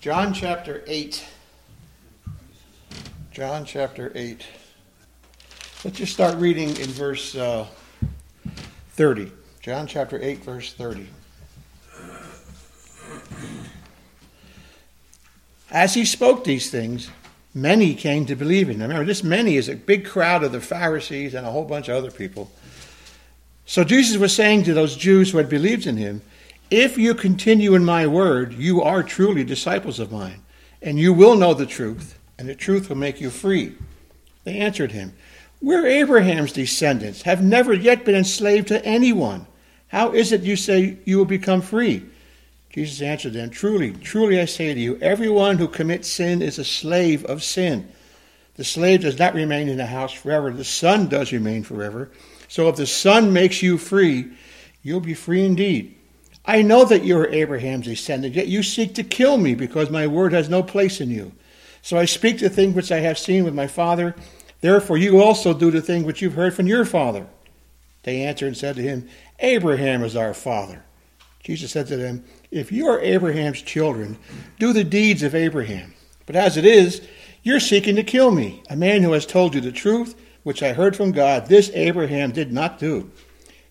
John chapter 8. John chapter 8. Let's just start reading in verse uh, 30. John chapter 8, verse 30. As he spoke these things, many came to believe in him. Remember, this many is a big crowd of the Pharisees and a whole bunch of other people. So Jesus was saying to those Jews who had believed in him, If you continue in my word, you are truly disciples of mine, and you will know the truth, and the truth will make you free. They answered him, We're Abraham's descendants, have never yet been enslaved to anyone. How is it you say you will become free? Jesus answered them, Truly, truly I say to you, everyone who commits sin is a slave of sin. The slave does not remain in the house forever, the son does remain forever. So if the Son makes you free, you'll be free indeed. I know that you are Abraham's descendant, yet you seek to kill me because my word has no place in you. So I speak the thing which I have seen with my father. Therefore you also do the thing which you've heard from your father. They answered and said to him, Abraham is our father. Jesus said to them, If you are Abraham's children, do the deeds of Abraham. But as it is, you're seeking to kill me, a man who has told you the truth which I heard from God, this Abraham did not do.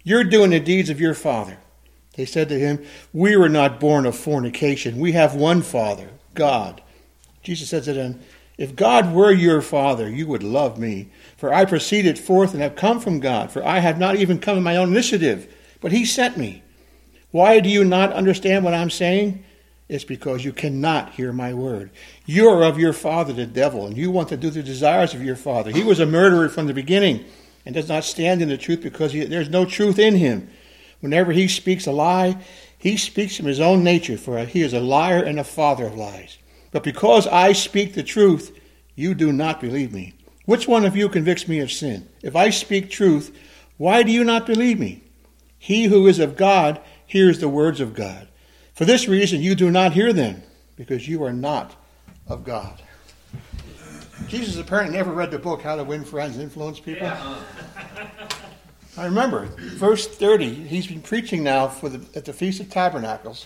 You're doing the deeds of your father. They said to him, We were not born of fornication. We have one Father, God. Jesus said to them, If God were your Father, you would love me. For I proceeded forth and have come from God. For I have not even come in my own initiative, but He sent me. Why do you not understand what I'm saying? It's because you cannot hear my word. You are of your father, the devil, and you want to do the desires of your father. He was a murderer from the beginning and does not stand in the truth because he, there's no truth in him. Whenever he speaks a lie, he speaks from his own nature, for he is a liar and a father of lies. But because I speak the truth, you do not believe me. Which one of you convicts me of sin? If I speak truth, why do you not believe me? He who is of God hears the words of God. For this reason, you do not hear them, because you are not of God. Jesus apparently never read the book How to Win Friends and Influence People. Yeah. I remember, verse 30, he's been preaching now for the, at the Feast of Tabernacles.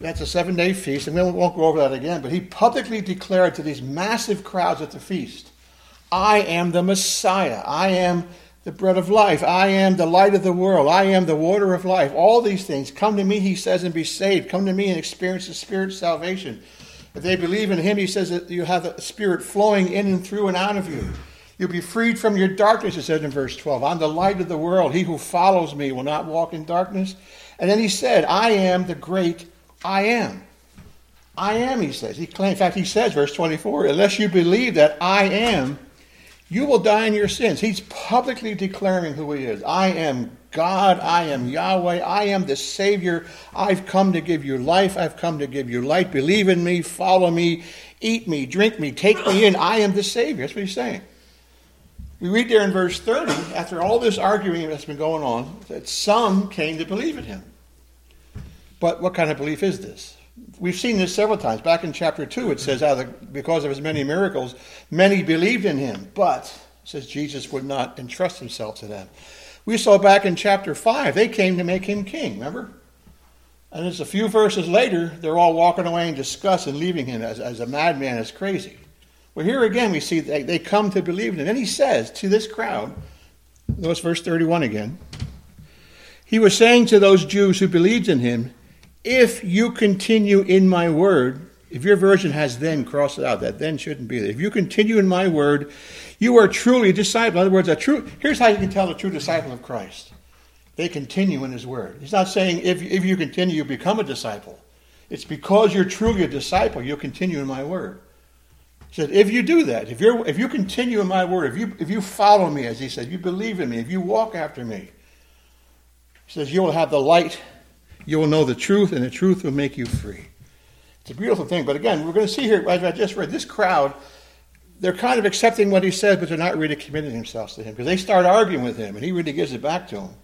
That's a seven day feast, and we won't go over that again, but he publicly declared to these massive crowds at the feast I am the Messiah. I am the bread of life. I am the light of the world. I am the water of life. All these things. Come to me, he says, and be saved. Come to me and experience the Spirit's salvation. If they believe in him, he says that you have the Spirit flowing in and through and out of you. You'll be freed from your darkness, it says in verse 12. I'm the light of the world. He who follows me will not walk in darkness. And then he said, I am the great I am. I am, he says. He in fact, he says, verse 24, unless you believe that I am, you will die in your sins. He's publicly declaring who he is. I am God. I am Yahweh. I am the Savior. I've come to give you life. I've come to give you light. Believe in me. Follow me. Eat me. Drink me. Take me in. I am the Savior. That's what he's saying. We read there in verse 30, after all this arguing that's been going on, that some came to believe in him. But what kind of belief is this? We've seen this several times. Back in chapter 2, it says, ah, how because of his many miracles, many believed in him. But, says Jesus would not entrust himself to them. We saw back in chapter 5, they came to make him king, remember? And it's a few verses later, they're all walking away in disgust and leaving him as, as a madman, as crazy. Well, here again, we see they, they come to believe in him. And he says to this crowd, notice verse 31 again. He was saying to those Jews who believed in him, if you continue in my word, if your version has then crossed it out, that then shouldn't be there. If you continue in my word, you are truly a disciple. In other words, a true here's how you can tell a true disciple of Christ. They continue in his word. He's not saying if, if you continue, you become a disciple. It's because you're truly a disciple, you'll continue in my word. He said, if you do that, if you if you continue in my word, if you if you follow me, as he said, you believe in me, if you walk after me, he says, you'll have the light you will know the truth, and the truth will make you free. It's a beautiful thing. But again, we're going to see here, as I just read, this crowd, they're kind of accepting what he says, but they're not really committing themselves to him because they start arguing with him, and he really gives it back to them.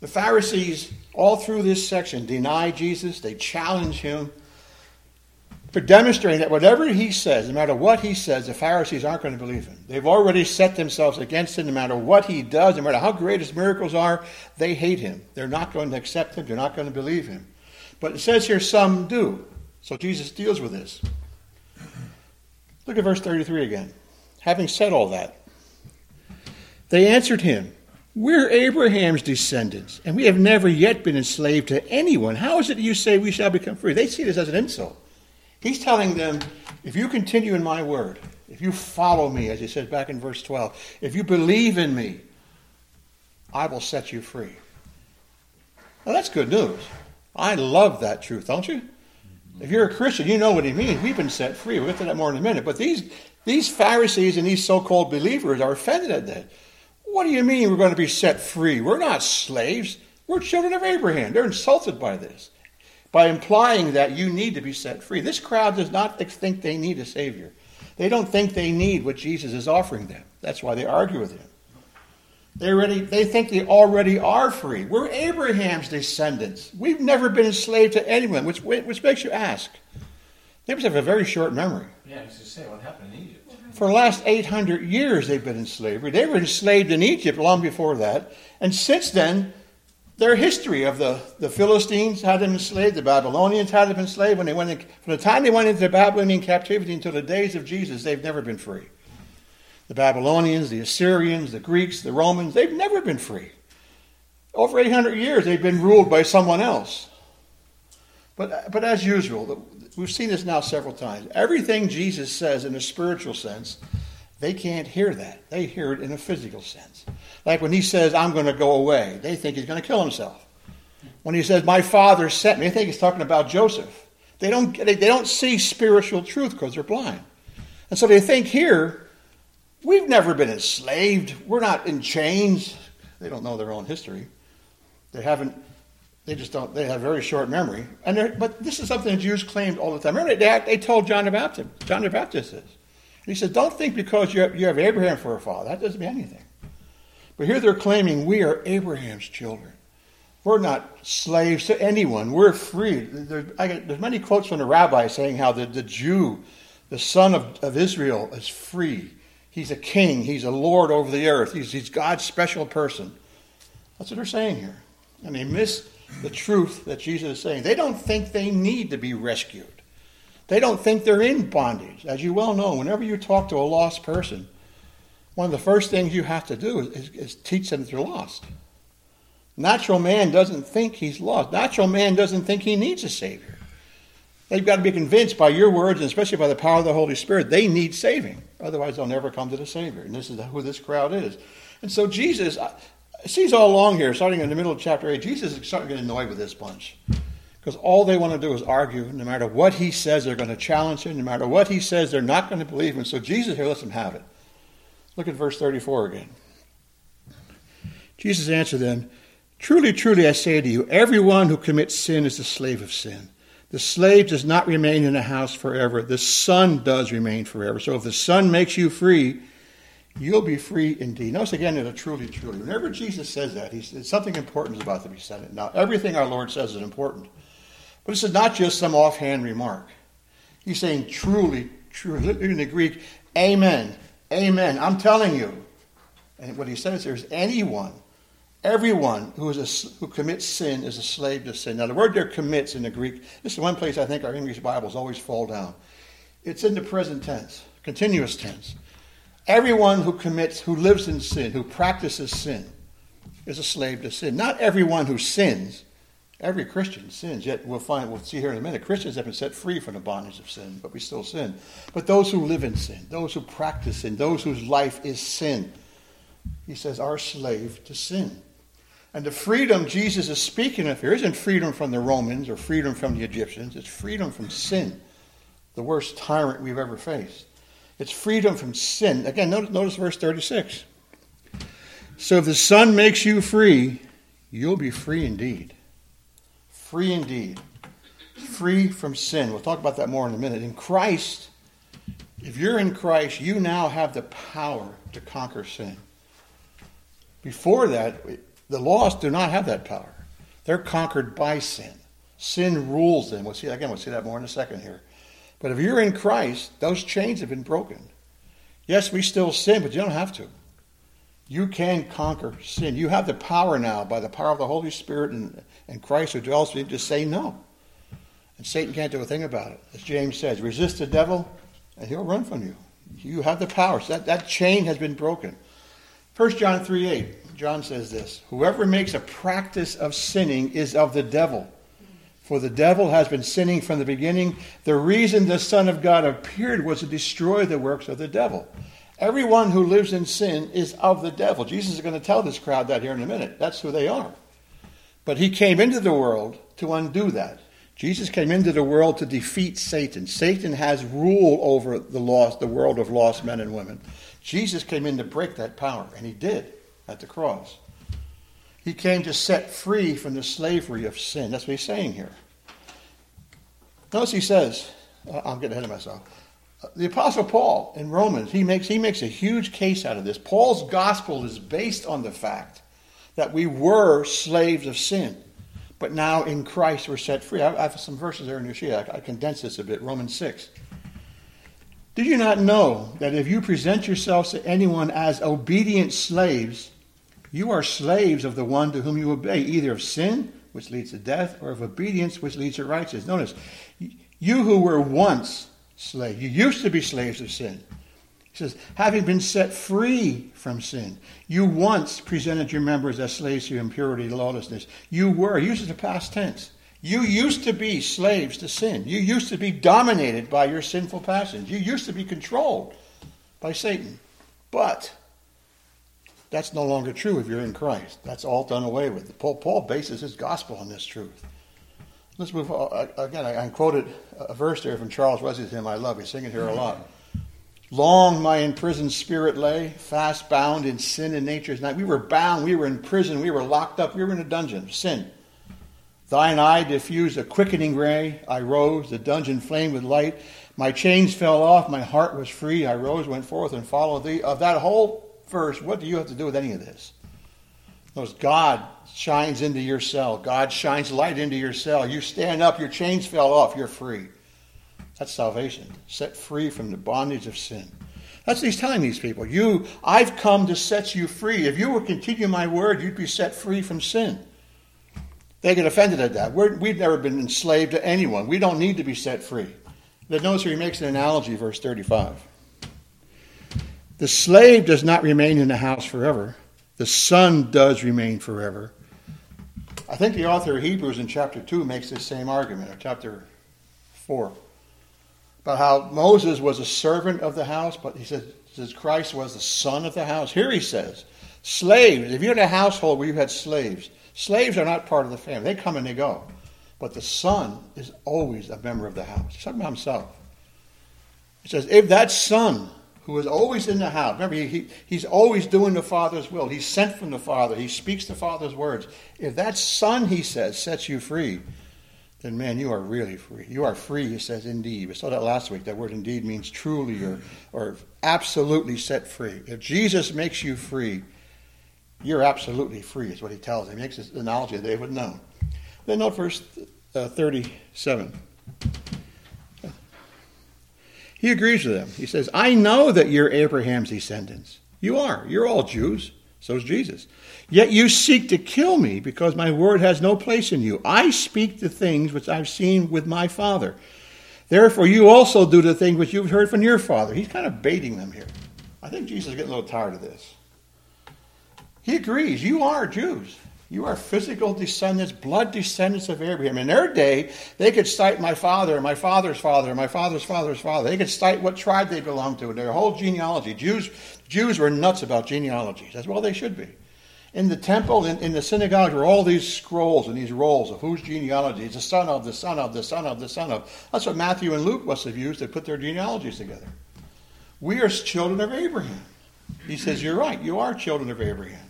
The Pharisees, all through this section, deny Jesus, they challenge him for demonstrating that whatever he says, no matter what he says, the Pharisees aren't going to believe him. They've already set themselves against him no matter what he does, no matter how great his miracles are, they hate him. They're not going to accept him, they're not going to believe him. But it says here some do. So Jesus deals with this. Look at verse 33 again. Having said all that, they answered him, We're Abraham's descendants, and we have never yet been enslaved to anyone. How is it you say we shall become free? They see this as an insult. He's telling them, If you continue in my word, if you follow me, as he says back in verse 12, if you believe in me, I will set you free. Well, that's good news. I love that truth, don't you? If you're a Christian, you know what he means. We've been set free. We'll get to that more in a minute. But these, these Pharisees and these so called believers are offended at that. What do you mean we're going to be set free? We're not slaves. We're children of Abraham. They're insulted by this, by implying that you need to be set free. This crowd does not think they need a Savior. They don't think they need what Jesus is offering them. That's why they argue with him. They, already, they think they already are free. We're Abraham's descendants. We've never been enslaved to anyone, which, which makes you ask. They must have a very short memory. Yeah, I was say, what happened in Egypt? For the last 800 years, they've been in slavery. They were enslaved in Egypt long before that. And since then, their history of the, the Philistines had them enslaved, the Babylonians had them enslaved. When they went in, from the time they went into the Babylonian captivity until the days of Jesus, they've never been free. The Babylonians, the Assyrians, the Greeks, the Romans, they've never been free. Over 800 years, they've been ruled by someone else. But, but as usual, we've seen this now several times. Everything Jesus says in a spiritual sense, they can't hear that. They hear it in a physical sense. Like when he says, I'm going to go away, they think he's going to kill himself. When he says, My father sent me, they think he's talking about Joseph. They don't, they, they don't see spiritual truth because they're blind. And so they think here, we've never been enslaved. We're not in chains. They don't know their own history. They haven't they just don't. They have very short memory. And but this is something the Jews claimed all the time. Remember, they, they told John the Baptist. John the Baptist this. He said, "Don't think because you have, you have Abraham for a father that doesn't mean anything." But here they're claiming we are Abraham's children. We're not slaves to anyone. We're free. There's, get, there's many quotes from the rabbi saying how the, the Jew, the son of, of Israel, is free. He's a king. He's a lord over the earth. He's, he's God's special person. That's what they're saying here. And they miss the truth that Jesus is saying. They don't think they need to be rescued. They don't think they're in bondage. As you well know, whenever you talk to a lost person, one of the first things you have to do is, is, teach them that they're lost. Natural man doesn't think he's lost. Natural man doesn't think he needs a Savior. They've got to be convinced by your words, and especially by the power of the Holy Spirit, they need saving. Otherwise, they'll never come to the Savior. And this is who this crowd is. And so, Jesus, sees all along here, starting in the middle of chapter 8, Jesus is starting to get annoyed with this bunch. Because all they want to do is argue. No matter what he says, they're going to challenge him. No matter what he says, they're not going to believe him. So Jesus here lets them have it. Look at verse 34 again. Jesus answered them, Truly, truly, I say to you, everyone who commits sin is a slave of sin. The slave does not remain in a house forever. The son does remain forever. So if the son makes you free, you'll be free indeed. Notice again that a truly, truly. Whenever Jesus says that, he's, something important is about to be said. Now, everything our Lord says is important. But this is not just some offhand remark. He's saying truly, truly. In the Greek, amen, amen. I'm telling you. And what he says there is anyone, everyone who, is a, who commits sin is a slave to sin. Now, the word there commits in the Greek, this is one place I think our English Bibles always fall down. It's in the present tense, continuous tense. Everyone who commits, who lives in sin, who practices sin, is a slave to sin. Not everyone who sins. Every Christian sins. Yet we'll find, we'll see here in a minute, Christians have been set free from the bondage of sin, but we still sin. But those who live in sin, those who practice sin, those whose life is sin, he says, are slave to sin. And the freedom Jesus is speaking of here isn't freedom from the Romans or freedom from the Egyptians. It's freedom from sin, the worst tyrant we've ever faced. It's freedom from sin. Again, notice, notice verse 36. So if the Son makes you free, you'll be free indeed. Free indeed. Free from sin. We'll talk about that more in a minute. In Christ, if you're in Christ, you now have the power to conquer sin. Before that, the lost do not have that power. They're conquered by sin. Sin rules them. We'll see again. We'll see that more in a second here. But if you're in Christ, those chains have been broken. Yes, we still sin, but you don't have to. You can conquer sin. You have the power now by the power of the Holy Spirit and, and Christ who dwells in you to say no. And Satan can't do a thing about it. As James says, resist the devil and he'll run from you. You have the power. So that, that chain has been broken. 1 John 3 8, John says this Whoever makes a practice of sinning is of the devil. For the devil has been sinning from the beginning. The reason the Son of God appeared was to destroy the works of the devil. Everyone who lives in sin is of the devil. Jesus is going to tell this crowd that here in a minute. That's who they are. But he came into the world to undo that. Jesus came into the world to defeat Satan. Satan has rule over the lost, the world of lost men and women. Jesus came in to break that power, and he did at the cross. He came to set free from the slavery of sin. That's what he's saying here. Notice he says, I'm getting ahead of myself. The Apostle Paul in Romans, he makes, he makes a huge case out of this. Paul's gospel is based on the fact that we were slaves of sin. But now in Christ we're set free. I have some verses there in your sheet. I, condensed this a bit. Romans 6. Did you not know that if you present yourselves to anyone as obedient slaves, you are slaves of the one to whom you obey, either of sin, which leads to death, or of obedience, which leads to righteousness? Notice, you who were once slaves, you used to be slaves of sin. He says, having been set free from sin, you once presented your members as slaves to impurity, lawlessness. You were, uses the past tense. You used to be slaves to sin. You used to be dominated by your sinful passions. You used to be controlled by Satan. But that's no longer true if you're in Christ. That's all done away with. Paul, Paul bases his gospel on this truth. Let's move on. Again, I, quoted a verse there from Charles Wesley's hymn, I Love. We sing it here a mm-hmm. lot. Long my imprisoned spirit lay, fast bound in sin and nature's night. We were bound, we were in prison, we were locked up, we were in a dungeon, sin. Thine eye diffused a quickening ray. I rose, the dungeon flamed with light. My chains fell off, my heart was free. I rose, went forth, and followed thee. Of that whole verse, what do you have to do with any of this? Notice God shines into your cell. God shines light into your cell. You stand up, your chains fell off, you're free. That's salvation, set free from the bondage of sin. That's what he's telling these people. You, I've come to set you free. If you would continue my word, you'd be set free from sin. They get offended at that. we have never been enslaved to anyone. We don't need to be set free. But notice he makes an analogy, verse 35. The slave does not remain in the house forever. The son does remain forever. I think the author of Hebrews in chapter 2 makes this same argument, or chapter 4 about how Moses was a servant of the house, but he says, Christ was the son of the house. Here he says, slaves. If you had a household where you had slaves, slaves are not part of the family. They come and they go. But the son is always a member of the house. He's talking about himself. He says, if that son who is always in the house, remember, he, he, he's always doing the Father's will. He's sent from the Father. He speaks the Father's words. If that son, he says, sets you free, then man, you are really free. You are free, he says, indeed. We saw that last week. That word indeed means truly or, or absolutely set free. If Jesus makes you free, you're absolutely free, is what he tells them. He makes this analogy they would know. Then note verse uh, 37. He agrees with them. He says, I know that you're Abraham's descendants. You are. You're all Jews. So is Jesus. Yet you seek to kill me because my word has no place in you. I speak the things which I've seen with my Father. Therefore, you also do the things which you've heard from your Father. He's kind of baiting them here. I think Jesus is getting a little tired of this. He agrees. You are Jews. You are physical descendants, blood descendants of Abraham. In their day, they could cite my father, my father's father, my father's father's father. They could cite what tribe they belonged to, their whole genealogy. Jews, Jews were nuts about genealogies, as well they should be. In the temple, in, in the synagogue, were all these scrolls and these rolls of whose genealogy is the son of, the son of, the son of, the son of. That's what Matthew and Luke must have used to put their genealogies together. We are children of Abraham. He says, You're right, you are children of Abraham.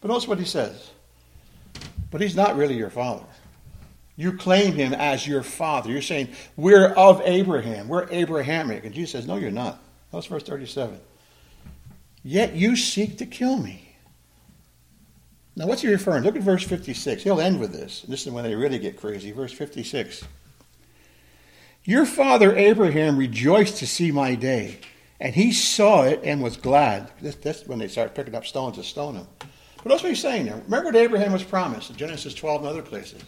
But notice what he says. But he's not really your father. You claim him as your father. You're saying, We're of Abraham. We're Abrahamic. And Jesus says, No, you're not. That's verse 37. Yet you seek to kill me. Now, what's he referring? Look at verse 56. He'll end with this. This is when they really get crazy. Verse 56. Your father Abraham rejoiced to see my day, and he saw it and was glad. that's when they start picking up stones to stone him. But that's what he's saying there. Remember what Abraham was promised in Genesis 12 and other places.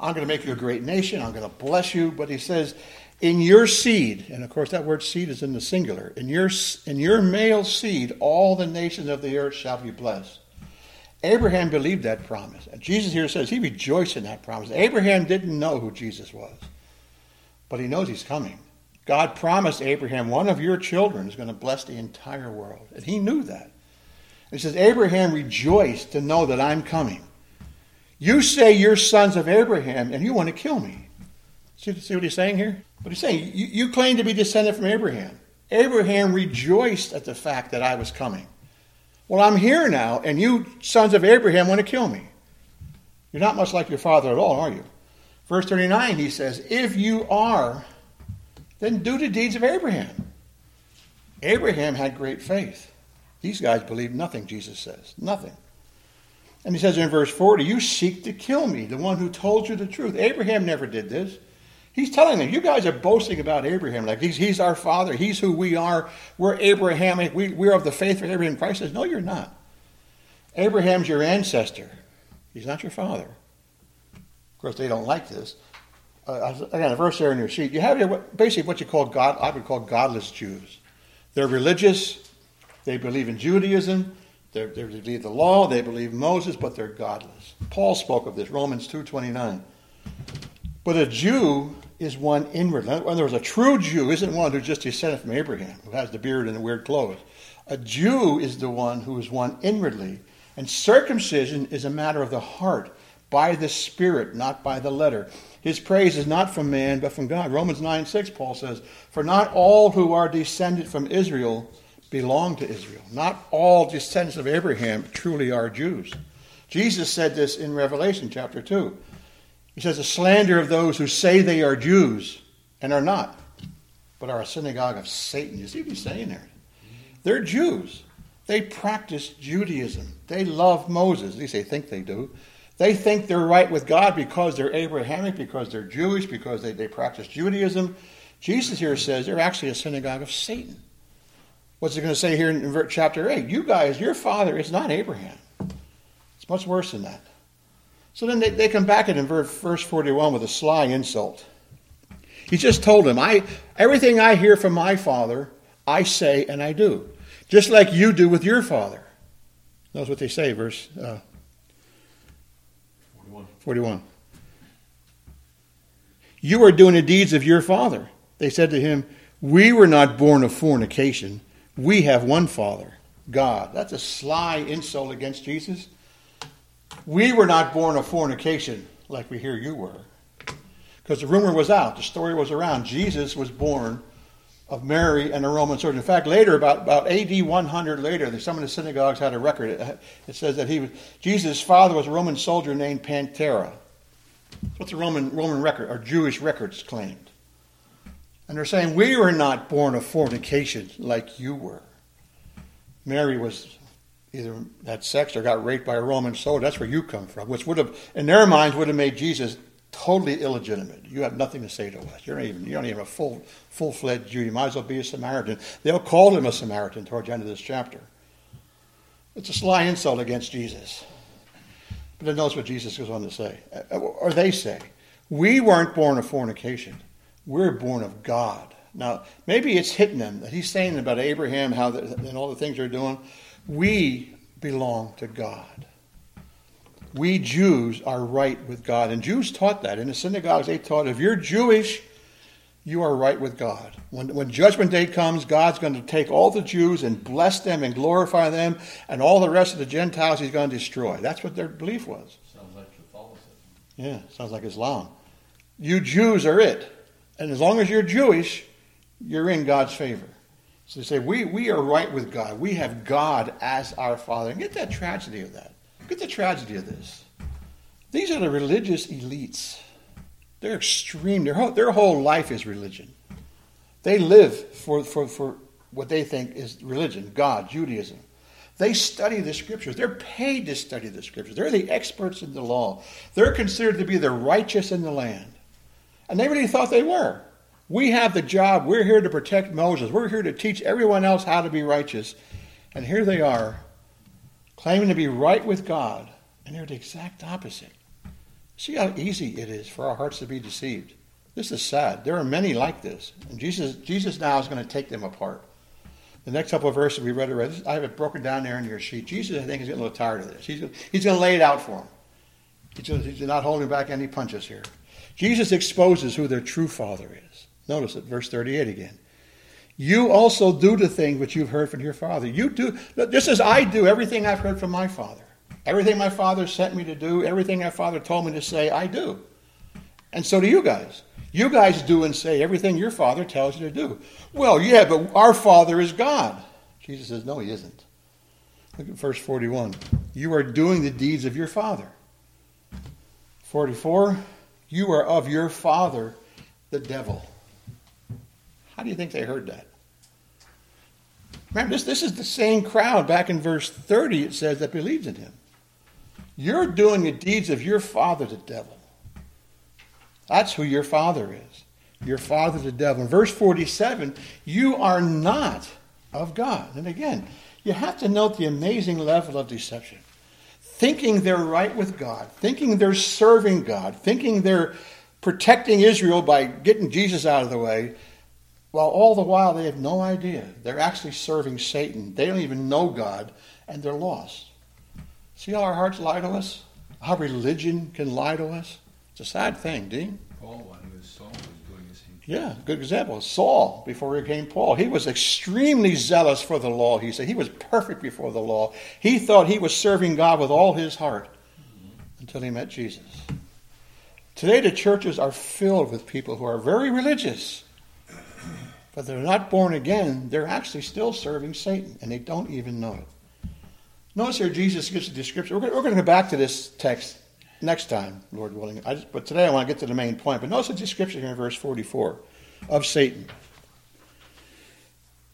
I'm going to make you a great nation. I'm going to bless you. But he says, in your seed, and of course that word seed is in the singular, in your, in your male seed, all the nations of the earth shall be blessed. Abraham believed that promise. And Jesus here says he rejoiced in that promise. Abraham didn't know who Jesus was, but he knows he's coming. God promised Abraham, one of your children is going to bless the entire world. And he knew that. He says, Abraham rejoiced to know that I'm coming. You say you're sons of Abraham and you want to kill me. See, see what he's saying here? But he's saying, you, you claim to be descended from Abraham. Abraham rejoiced at the fact that I was coming. Well, I'm here now, and you sons of Abraham want to kill me. You're not much like your father at all, are you? Verse 39, he says, If you are, then do the deeds of Abraham. Abraham had great faith. These guys believe nothing, Jesus says. Nothing. And he says in verse 40, You seek to kill me, the one who told you the truth. Abraham never did this. He's telling them, You guys are boasting about Abraham. Like he's, he's our father. He's who we are. We're Abrahamic. We, we're of the faith of Abraham. Christ says, No, you're not. Abraham's your ancestor. He's not your father. Of course, they don't like this. Uh, again, a verse there in your sheet. You have here basically what you call God. I would call godless Jews. They're religious. They believe in Judaism. They're, they believe the law. They believe Moses, but they're godless. Paul spoke of this. Romans two twenty nine. But a Jew is one inward. In other words, a true Jew isn't one who's just descended from Abraham, who has the beard and the weird clothes. A Jew is the one who is one inwardly. And circumcision is a matter of the heart, by the Spirit, not by the letter. His praise is not from man, but from God. Romans 9 6, Paul says, For not all who are descended from Israel belong to Israel. Not all descendants of Abraham truly are Jews. Jesus said this in Revelation chapter 2. He says, The slander of those who say they are Jews and are not, but are a synagogue of Satan. You see what he's saying there? They're Jews. They practice Judaism. They love Moses. At least they think they do. They think they're right with God because they're Abrahamic, because they're Jewish, because they, they practice Judaism. Jesus here says they're actually a synagogue of Satan. What's it going to say here in chapter 8? You guys, your father is not Abraham. It's much worse than that. So then they, they come back at in verse 41 with a sly insult. He just told him, I, everything I hear from my father, I say and I do, just like you do with your father. Notice what they say, verse uh, 41. You are doing the deeds of your father. They said to him, We were not born of fornication. We have one Father, God. That's a sly insult against Jesus. We were not born of fornication like we hear you were. Because the rumor was out, the story was around. Jesus was born of Mary and a Roman soldier. In fact, later, about, about AD 100 later, some of the synagogues had a record. It, it says that he was, Jesus' father was a Roman soldier named Pantera. That's what the Roman, Roman record, or Jewish records claimed. And they're saying, we were not born of fornication like you were. Mary was either had sex or got raped by a Roman soldier. That's where you come from, which would have, in their minds, would have made Jesus totally illegitimate. You have nothing to say to us. You're not even you're not even a full full fledged Jew. You might as well be a Samaritan. They'll call him a Samaritan towards the end of this chapter. It's a sly insult against Jesus. But then notice what Jesus goes on to say, uh, or they say, "We weren't born of fornication. We're born of God." Now, maybe it's hitting them that he's saying about Abraham, how the, and all the things they're doing. We belong to God we Jews are right with God. And Jews taught that. In the synagogues, they taught if you're Jewish, you are right with God. When, when Judgment Day comes, God's going to take all the Jews and bless them and glorify them, and all the rest of the Gentiles He's going to destroy. That's what their belief was. Sounds like Catholicism. Yeah, sounds like Islam. You Jews are it. And as long as you're Jewish, you're in God's favor. So they say, we, we are right with God. We have God as our Father. And get that tragedy of that. At the tragedy of this. These are the religious elites. They're extreme. Their whole, their whole life is religion. They live for, for, for what they think is religion, God, Judaism. They study the scriptures. They're paid to study the scriptures. They're the experts in the law. They're considered to be the righteous in the land. And they really thought they were. We have the job. We're here to protect Moses. We're here to teach everyone else how to be righteous. And here they are claiming to be right with God, and they're the exact opposite. See how easy it is for our hearts to be deceived. This is sad. There are many like this. And Jesus, Jesus now is going to take them apart. The next couple of verses we read already, I have it broken down there in your sheet. Jesus, I think, is getting a little tired of this. He's, he's going to lay it out for them. He's, he's not holding back any punches here. Jesus exposes who their true father is. Notice it, verse 38 again. You also do the thing which you've heard from your father. You do, just as I do everything I've heard from my father. Everything my father sent me to do, everything my father told me to say, I do. And so do you guys. You guys do and say everything your father tells you to do. Well, yeah, but our father is God. Jesus says, No, he isn't. Look at verse 41. You are doing the deeds of your father. 44. You are of your father, the devil. How do you think they heard that? Remember, this, this is the same crowd back in verse 30, it says, that believes in him. You're doing the deeds of your father, the devil. That's who your father is. Your father, the devil. In verse 47, you are not of God. And again, you have to note the amazing level of deception. Thinking they're right with God, thinking they're serving God, thinking they're protecting Israel by getting Jesus out of the way, while all the while they have no idea. They're actually serving Satan. They don't even know God, and they're lost. See how our hearts lie to us? How religion can lie to us? It's a sad thing, Dean. Paul, was Saul, was doing the same Yeah, good example. Saul, before he became Paul, he was extremely zealous for the law. He said he was perfect before the law. He thought he was serving God with all his heart until he met Jesus. Today, the churches are filled with people who are very religious, but they're not born again. They're actually still serving Satan, and they don't even know it. Notice here Jesus gives a description. We're going, to go back to this text next time, Lord willing. Just, but today I want to get to the main point. But notice the description here in verse 44 of Satan.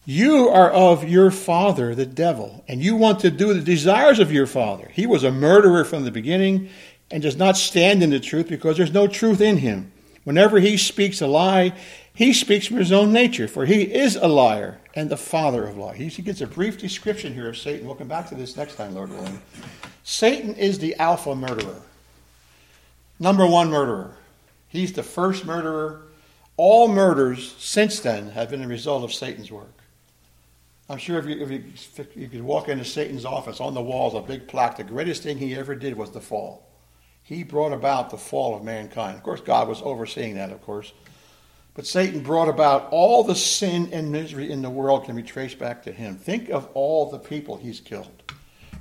You are of your father, the devil, and you want to do the desires of your father. He was a murderer from the beginning and does not stand in the truth because there's no truth in him. Whenever he speaks a lie, he speaks from his own nature, for he is a liar and the father of lies. He gets a brief description here of Satan. We'll come back to this next time, Lord willing. Satan is the alpha murderer, number one murderer. He's the first murderer. All murders since then have been a result of Satan's work. I'm sure if you, if you, if you could walk into Satan's office, on the walls, a big plaque, the greatest thing he ever did was the fall. He brought about the fall of mankind. Of course, God was overseeing that, of course. But Satan brought about all the sin and misery in the world can be traced back to him. Think of all the people he's killed.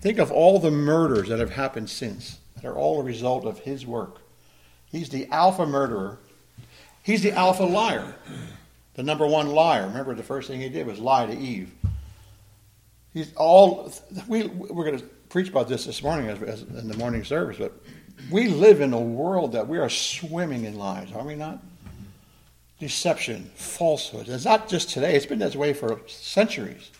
Think of all the murders that have happened since that are all a result of his work. He's the alpha murderer. He's the alpha liar. The number one liar. Remember, the first thing he did was lie to Eve. He's all. We we're going to preach about this this morning as, as in the morning service, but we live in a world that we are swimming in lies, are we not? deception, falsehood. It's not just today, it's been this way for centuries.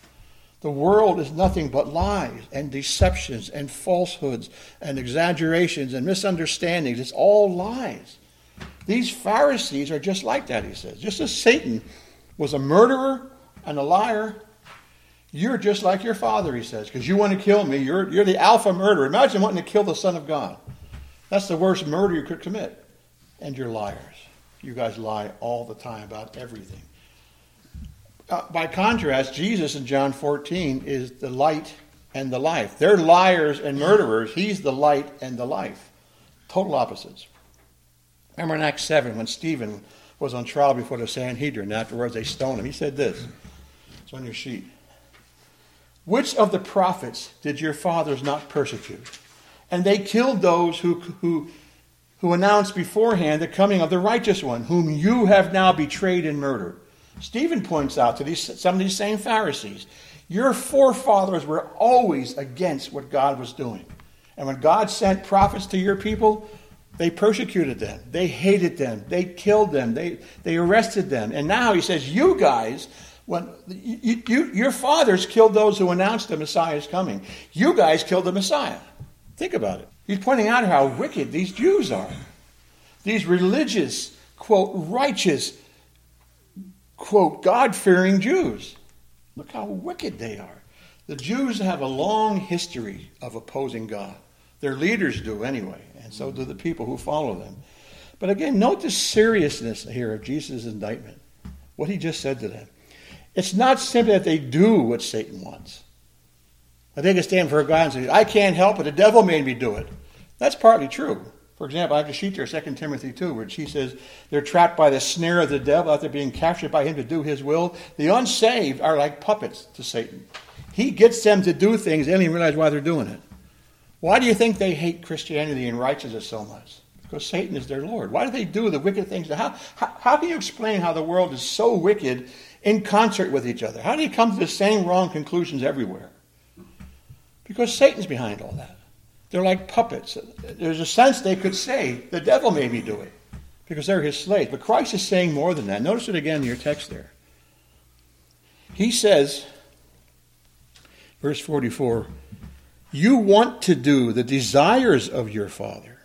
The world is nothing but lies and deceptions and falsehoods and exaggerations and misunderstandings. It's all lies. These Pharisees are just like that, he says. Just as Satan was a murderer and a liar, you're just like your father, he says, because you want to kill me. You're, you're the alpha murderer. Imagine wanting to kill the Son of God. That's the worst murder you could commit. And you're liars. You guys lie all the time about everything. Uh, by contrast, Jesus in John 14 is the light and the life. They're liars and murderers. He's the light and the life. Total opposites. Remember in Acts 7 when Stephen was on trial before the Sanhedrin. Afterwards, they stoned him. He said this. It's on your sheet. Which of the prophets did your fathers not persecute? And they killed those who, who who announced beforehand the coming of the righteous one, whom you have now betrayed and murdered. Stephen points out to these, some of these same Pharisees, your forefathers were always against what God was doing. And when God sent prophets to your people, they persecuted them. They hated them. They killed them. They, they arrested them. And now he says, you guys, when you, you, your fathers killed those who announced the Messiah is coming. You guys killed the Messiah. Think about it. He's pointing out how wicked these Jews are. These religious, quote, righteous, quote, God fearing Jews. Look how wicked they are. The Jews have a long history of opposing God. Their leaders do anyway, and so do the people who follow them. But again, note the seriousness here of Jesus' indictment, what he just said to them. It's not simply that they do what Satan wants. I think it's stand for God and say, I can't help it, the devil made me do it. That's partly true. For example, I have a sheet there, 2 Timothy 2, where she says they're trapped by the snare of the devil after being captured by him to do his will. The unsaved are like puppets to Satan. He gets them to do things, they don't even realize why they're doing it. Why do you think they hate Christianity and righteousness so much? Because Satan is their Lord. Why do they do the wicked things? How, how, how can you explain how the world is so wicked in concert with each other? How do you come to the same wrong conclusions everywhere? Because Satan's behind all that. They're like puppets. There's a sense they could say, the devil made me do it, because they're his slaves. But Christ is saying more than that. Notice it again in your text there. He says, verse 44, you want to do the desires of your father.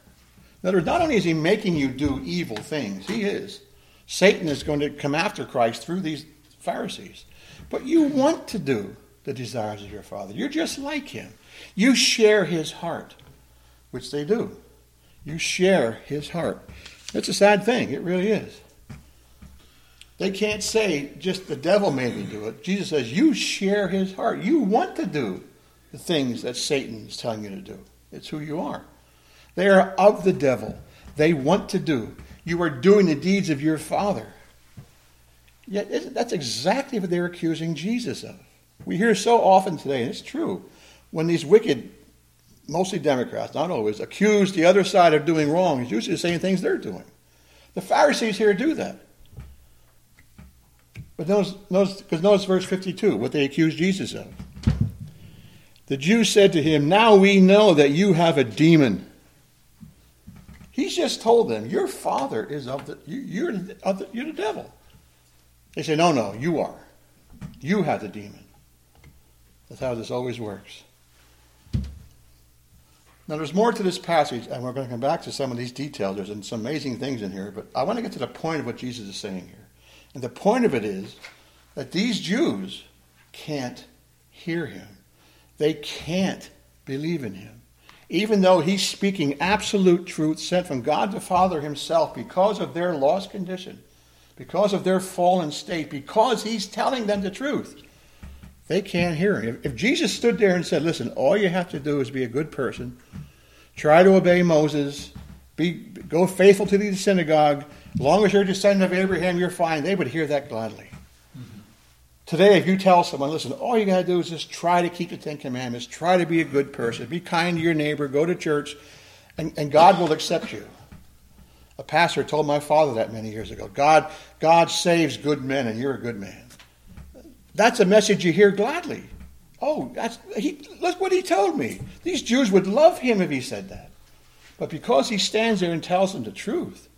In other words, not only is he making you do evil things, he is. Satan is going to come after Christ through these Pharisees. But you want to do the desires of your father. You're just like him. You share his heart, which they do. You share his heart. It's a sad thing. It really is. They can't say just the devil made me do it. Jesus says you share his heart. You want to do the things that Satan is telling you to do. It's who you are. They are of the devil. They want to do. You are doing the deeds of your father. Yet that's exactly what they're accusing Jesus of. We hear so often today, and it's true, when these wicked, mostly Democrats, not always, accuse the other side of doing wrong, it's usually the same things they're doing. The Pharisees here do that. But notice, notice, because notice verse 52, what they accuse Jesus of. The Jews said to him, Now we know that you have a demon. He's just told them, Your father is of the, you, are of the, you're the devil. They say, No, no, you are. You have the demon. That's how this always works. Now, there's more to this passage, and we're going to come back to some of these details. There's some amazing things in here, but I want to get to the point of what Jesus is saying here. And the point of it is that these Jews can't hear him, they can't believe in him. Even though he's speaking absolute truth sent from God the Father himself because of their lost condition, because of their fallen state, because he's telling them the truth. They can't hear him. If, if Jesus stood there and said, Listen, all you have to do is be a good person, try to obey Moses, be, go faithful to the synagogue, as long as you're a descendant of Abraham, you're fine, they would hear that gladly. Today, if you tell someone, listen, all you got to do is just try to keep the Ten Commandments, try to be a good person, be kind to your neighbor, go to church, and, and God will accept you. A pastor told my father that many years ago. God, God saves good men, and you're a good man. That's a message you hear gladly. Oh, that's, he, look what he told me. These Jews would love him if he said that. But because he stands there and tells them the truth,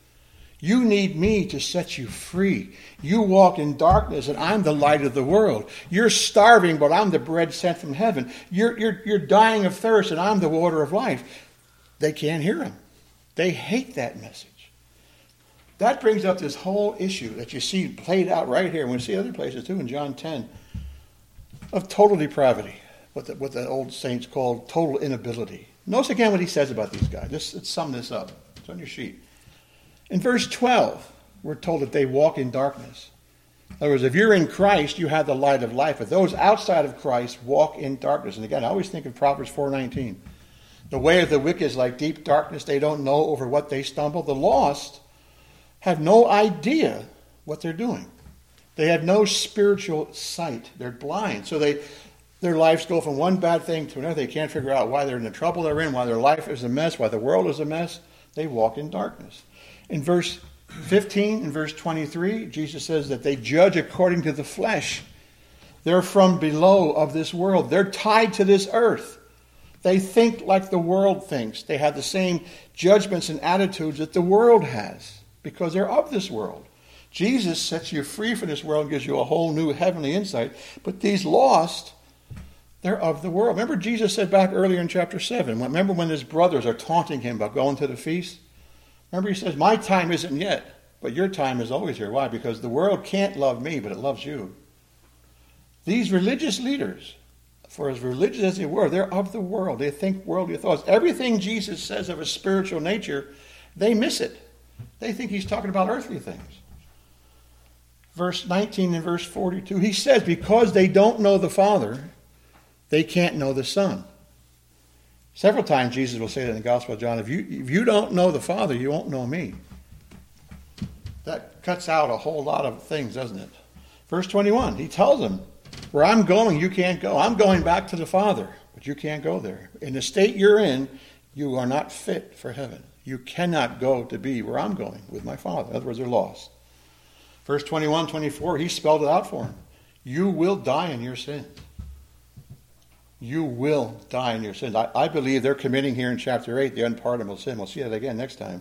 you need me to set you free. You walk in darkness, and I'm the light of the world. You're starving, but I'm the bread sent from heaven. You're, you're, you're dying of thirst, and I'm the water of life. They can't hear him. They hate that message. That brings up this whole issue that you see played out right here, and we see other places too in John 10, of total depravity, what the, what the old saints called total inability. Notice again what he says about these guys. Let's, let's sum this up. It's on your sheet. In verse 12, we're told that they walk in darkness. In other words, if you're in Christ, you have the light of life. But those outside of Christ walk in darkness. And again, I always think of Proverbs 4.19. The way of the wicked is like deep darkness. They don't know over what they stumble. The lost have no idea what they're doing. They have no spiritual sight. They're blind. So they their lives go from one bad thing to another. They can't figure out why they're in the trouble they're in, why their life is a mess, why the world is a mess. They walk in darkness. In verse 15 and verse 23, Jesus says that they judge according to the flesh. They're from below of this world. They're tied to this earth. They think like the world thinks. They have the same judgments and attitudes that the world has because they're of this world. Jesus sets you free from this world and gives you a whole new heavenly insight. But these lost, they're of the world. Remember, Jesus said back earlier in chapter 7, remember when his brothers are taunting him about going to the feast? Remember, he says, My time isn't yet, but your time is always here. Why? Because the world can't love me, but it loves you. These religious leaders, For as religious as they were, they're of the world. They think worldly thoughts. Everything Jesus says of a spiritual nature, they miss it. They think he's talking about earthly things. Verse 19 and verse 42, he says, Because they don't know the Father, they can't know the Son. Several times Jesus will say that in the Gospel of John if you, if you don't know the Father, you won't know me. That cuts out a whole lot of things, doesn't it? Verse 21, he tells them, Where I'm going, you can't go. I'm going back to the Father, but you can't go there. In the state you're in, you are not fit for heaven. You cannot go to be where I'm going with my Father. In other words, they're lost. Verse 21, 24, he spelled it out for them. You will die in your sins you will die in your sins. I, I, believe they're committing here in chapter 8 the unpardonable sin. We'll see that again next time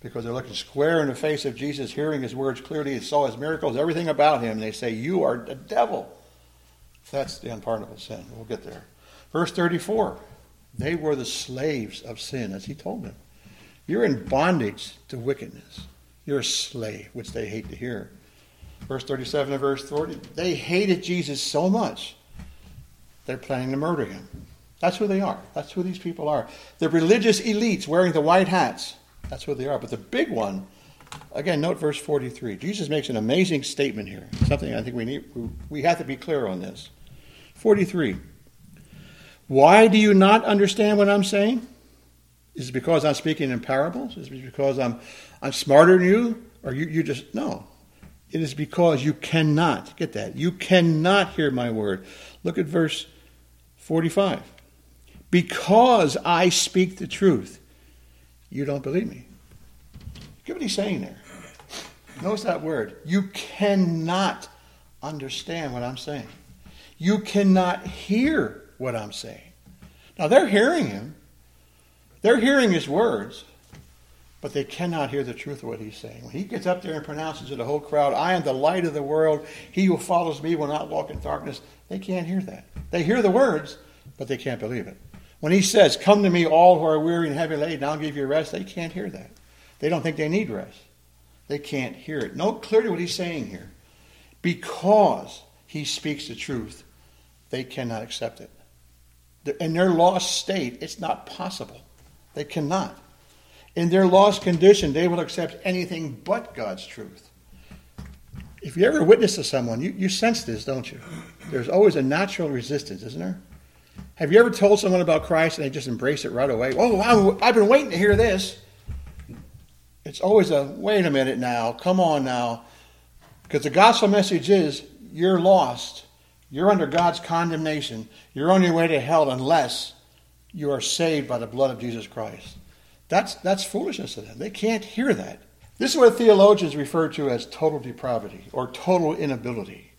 because they're looking square in the face of Jesus, hearing his words clearly, saw his miracles, everything about him. They say, You are the devil. That's the unpardonable sin. We'll get there. Verse 34 they were the slaves of sin, as he told them. You're in bondage to wickedness. You're a slave, which they hate to hear. Verse 37 and verse 40, they hated Jesus so much they're planning to murder him. That's who they are. That's who these people are. The religious elites wearing the white hats. That's who they are. But the big one, again, note verse 43. Jesus makes an amazing statement here. Something I think we need, we have to be clear on this. 43. Why do you not understand what I'm saying? Is it because I'm speaking in parables? Is it because I'm, I'm smarter than you? Or you, you just, no. It is because you cannot, get that, you cannot hear my word. Look at verse 45. Because I speak the truth, you don't believe me. Get what he's saying there. Notice that word. You cannot understand what I'm saying. You cannot hear what I'm saying. Now they're hearing him. They're hearing his words, but they cannot hear the truth of what he's saying. When he gets up there and pronounces to the whole crowd, I am the light of the world. He who follows me will not walk in darkness. They can't hear that. They hear the words, but they can't believe it. When he says, Come to me, all who are weary and heavy laden, I'll give you rest, they can't hear that. They don't think they need rest. They can't hear it. Note clearly what he's saying here. Because he speaks the truth, they cannot accept it. In their lost state, it's not possible. They cannot. In their lost condition, they will accept anything but God's truth. If you ever witness to someone, you, you sense this, don't you? There's always a natural resistance, isn't there? Have you ever told someone about Christ and they just embrace it right away? Oh, I've been waiting to hear this. It's always a wait a minute now, come on now. Because the gospel message is you're lost. You're under God's condemnation. You're on your way to hell unless you are saved by the blood of Jesus Christ. That's, that's foolishness to them. They can't hear that. This is what theologians refer to as total depravity or total inability.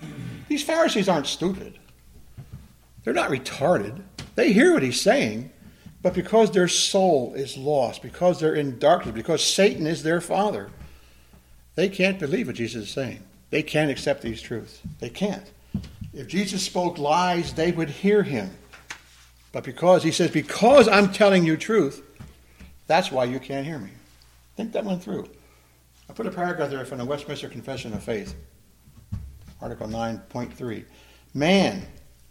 These Pharisees aren't stupid. They're not retarded. They hear what he's saying, but because their soul is lost, because they're in darkness, because Satan is their father, they can't believe what Jesus is saying. They can't accept these truths. They can't. If Jesus spoke lies, they would hear him. But because he says, because I'm telling you truth, that's why you can't hear me. Think that went through. I put a paragraph there from the Westminster Confession of Faith, Article 9.3. Man,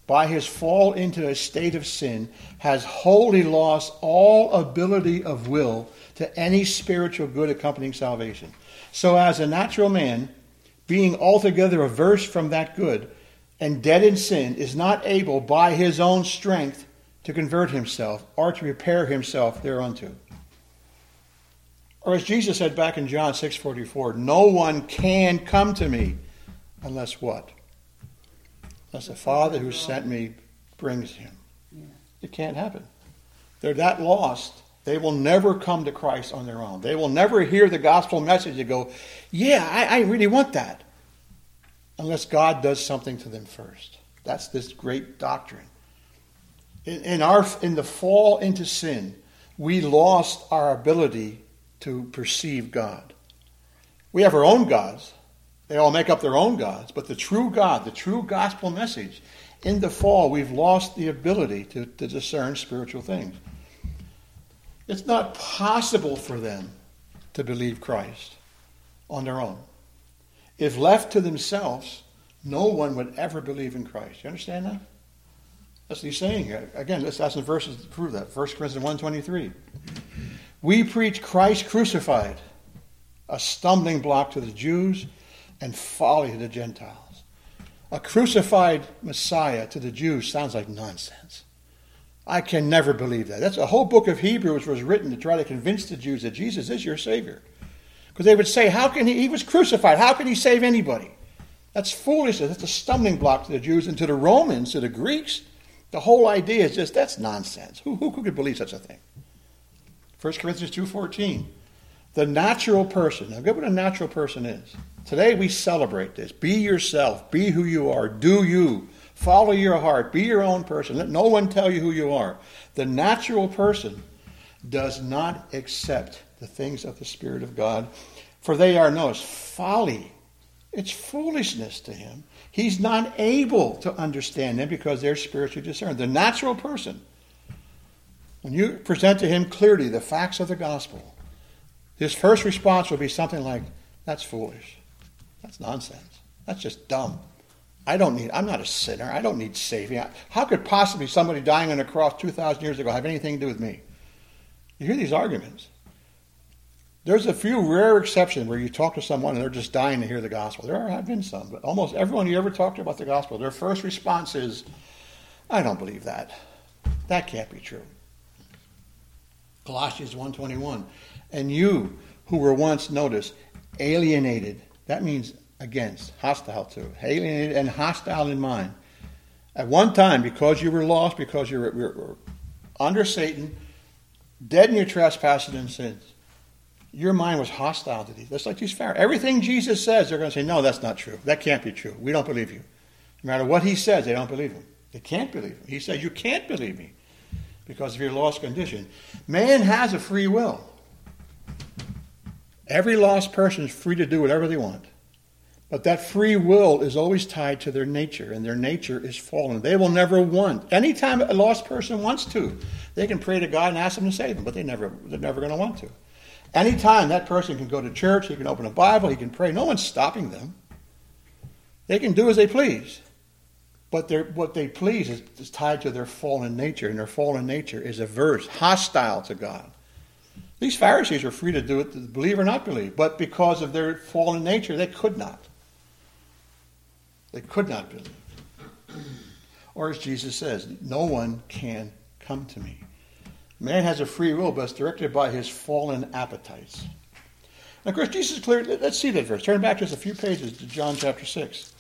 by his fall into a state of sin, has wholly lost all ability of will to any spiritual good accompanying salvation. So, as a natural man, being altogether averse from that good and dead in sin, is not able by his own strength to convert himself or to repair himself thereunto. Or as Jesus said back in John 6:44, no one can come to me unless what? Unless the Father who sent me brings him. It can't happen. They're that lost. They will never come to Christ on their own. They will never hear the gospel message and go, Yeah, I, I really want that. Unless God does something to them first. That's this great doctrine. In, our, in the fall into sin, we lost our ability to perceive God. We have our own gods. They all make up their own gods. But the true God, the true gospel message, in the fall, we've lost the ability to, to discern spiritual things. It's not possible for them to believe Christ on their own. If left to themselves, no one would ever believe in Christ. You understand that? That's what he's saying here. Again, let's ask some verses to prove that. 1 Corinthians 1.23. We preach Christ crucified, a stumbling block to the Jews and folly to the Gentiles. A crucified Messiah to the Jews sounds like nonsense. I can never believe that. That's a whole book of Hebrews was written to try to convince the Jews that Jesus is your Savior. Because they would say, How can he? He was crucified. How can he save anybody? That's foolishness. That's a stumbling block to the Jews and to the Romans, to the Greeks. The whole idea is just that's nonsense. Who, who could believe such a thing? 1 Corinthians 2.14. The natural person. Now, get what a natural person is. Today we celebrate this. Be yourself. Be who you are. Do you. Follow your heart. Be your own person. Let no one tell you who you are. The natural person does not accept the things of the Spirit of God, for they are, notice, folly. It's foolishness to him. He's not able to understand them because they're spiritually discerned. The natural person, when you present to him clearly the facts of the gospel, his first response will be something like, That's foolish. That's nonsense. That's just dumb. I don't need, I'm not a sinner. I don't need saving. How could possibly somebody dying on a cross 2,000 years ago have anything to do with me? You hear these arguments. There's a few rare exceptions where you talk to someone and they're just dying to hear the gospel. There have been some, but almost everyone you ever talk to about the gospel, their first response is, I don't believe that. That can't be true. Colossians 1.21, and you who were once, notice, alienated that means against, hostile to, alienated and hostile in mind. At one time, because you were lost, because you were, were under Satan, dead in your trespasses and sins, your mind was hostile to these. That's like these Pharisees. Everything Jesus says, they're going to say, no, that's not true. That can't be true. We don't believe you. No matter what he says, they don't believe him. They can't believe him. He says, you can't believe me because of your lost condition. Man has a free will. Every lost person is free to do whatever they want. But that free will is always tied to their nature, and their nature is fallen. They will never want. Anytime a lost person wants to, they can pray to God and ask Him to save them, but they never, they're never going to want to. Anytime that person can go to church, he can open a Bible, he can pray. No one's stopping them. They can do as they please. But what they please is, is tied to their fallen nature, and their fallen nature is averse, hostile to God. These Pharisees were free to do it, believe or not believe, but because of their fallen nature, they could not. They could not believe. Or as Jesus says, no one can come to me. Man has a free will, but it's directed by his fallen appetites. Now, of course, Jesus clearly, let's see that verse. Turn back just a few pages to John chapter 6.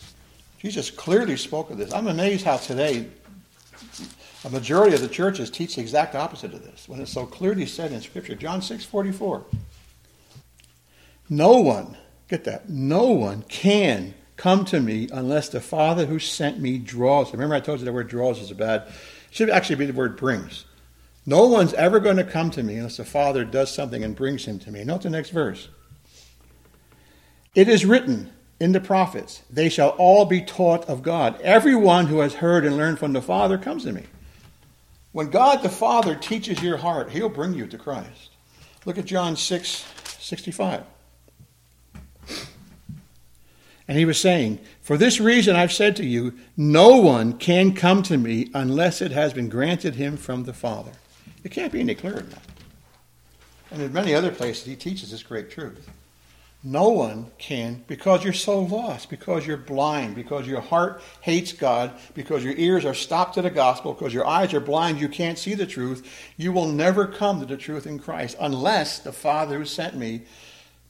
Jesus clearly spoke of this. I'm amazed how today a majority of the churches teach the exact opposite of this when it's so clearly said in Scripture. John 6 44. No one, get that, no one can come to me unless the Father who sent me draws. Remember, I told you the word draws is a bad, it should actually be the word brings. No one's ever going to come to me unless the Father does something and brings him to me. Note the next verse. It is written in the prophets, they shall all be taught of God. Everyone who has heard and learned from the Father comes to me. When God the Father teaches your heart, He'll bring you to Christ. Look at John 6 65. And he was saying, For this reason I've said to you, no one can come to me unless it has been granted him from the Father. It can't be any clearer than that. And in many other places, he teaches this great truth. No one can, because you're so lost, because you're blind, because your heart hates God, because your ears are stopped to the gospel, because your eyes are blind, you can't see the truth. You will never come to the truth in Christ unless the Father who sent me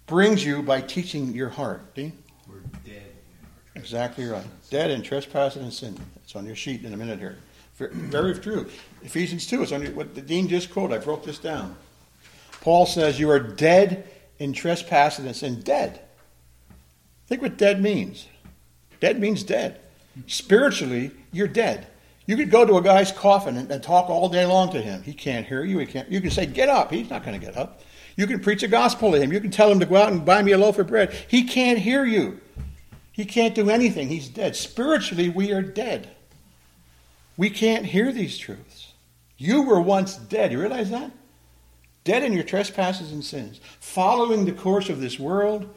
brings you by teaching your heart. Dean? We're dead. Exactly right. Dead in trespass and sin. It's on your sheet in a minute here. Very true. Ephesians 2, it's on your, what the Dean just quoted. I broke this down. Paul says, You are dead in trespasses and dead. Think what dead means. Dead means dead. Spiritually, you're dead. You could go to a guy's coffin and, and, talk all day long to him. He can't hear you. He can't. You can say, "Get up." He's not going to get up. You can preach a gospel to him. You can tell him to go out and buy me a loaf of bread. He can't hear you. He can't do anything. He's dead. Spiritually, we are dead. We can't hear these truths. You were once dead. You realize that? dead in your trespasses and sins, following the course of this world,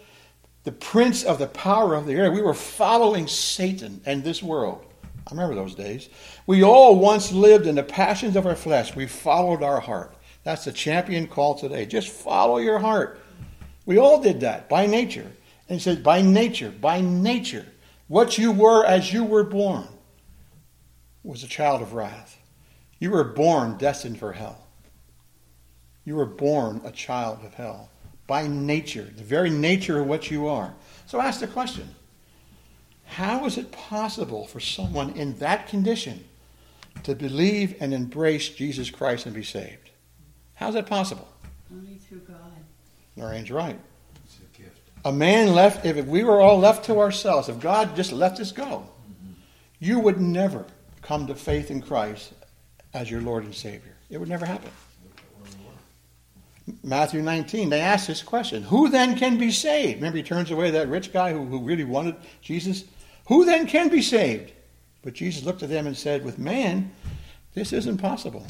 the prince of the power of the air. We were following Satan and this world. I remember those days. We all once lived in the passions of our flesh. We followed our heart. That's the champion call today. Just follow your heart. We all did that by nature. And he says, by nature, by nature, what you were as you were born was a child of wrath. You were born destined for hell. You were born a child of hell by nature, the very nature of what you are. So ask the question how is it possible for someone in that condition to believe and embrace Jesus Christ and be saved? How is that possible? Only through God. Lorraine's right. It's a gift. A man left, if we were all left to ourselves, if God just let us go, you would never come to faith in Christ as your Lord and Savior. It would never happen. Matthew 19, they ask this question Who then can be saved? Remember, he turns away that rich guy who, who really wanted Jesus. Who then can be saved? But Jesus looked at them and said, With man, this isn't possible.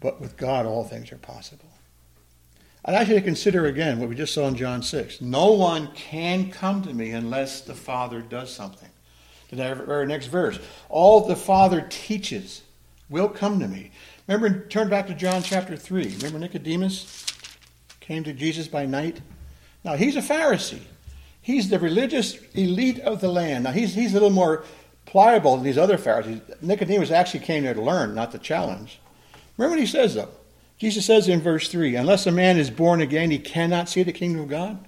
But with God, all things are possible. I'd ask you to consider again what we just saw in John 6. No one can come to me unless the Father does something. The very next verse. All the Father teaches will come to me. Remember, turn back to John chapter 3. Remember Nicodemus came to Jesus by night? Now, he's a Pharisee. He's the religious elite of the land. Now, he's, he's a little more pliable than these other Pharisees. Nicodemus actually came there to learn, not to challenge. Remember what he says, though. Jesus says in verse 3 Unless a man is born again, he cannot see the kingdom of God.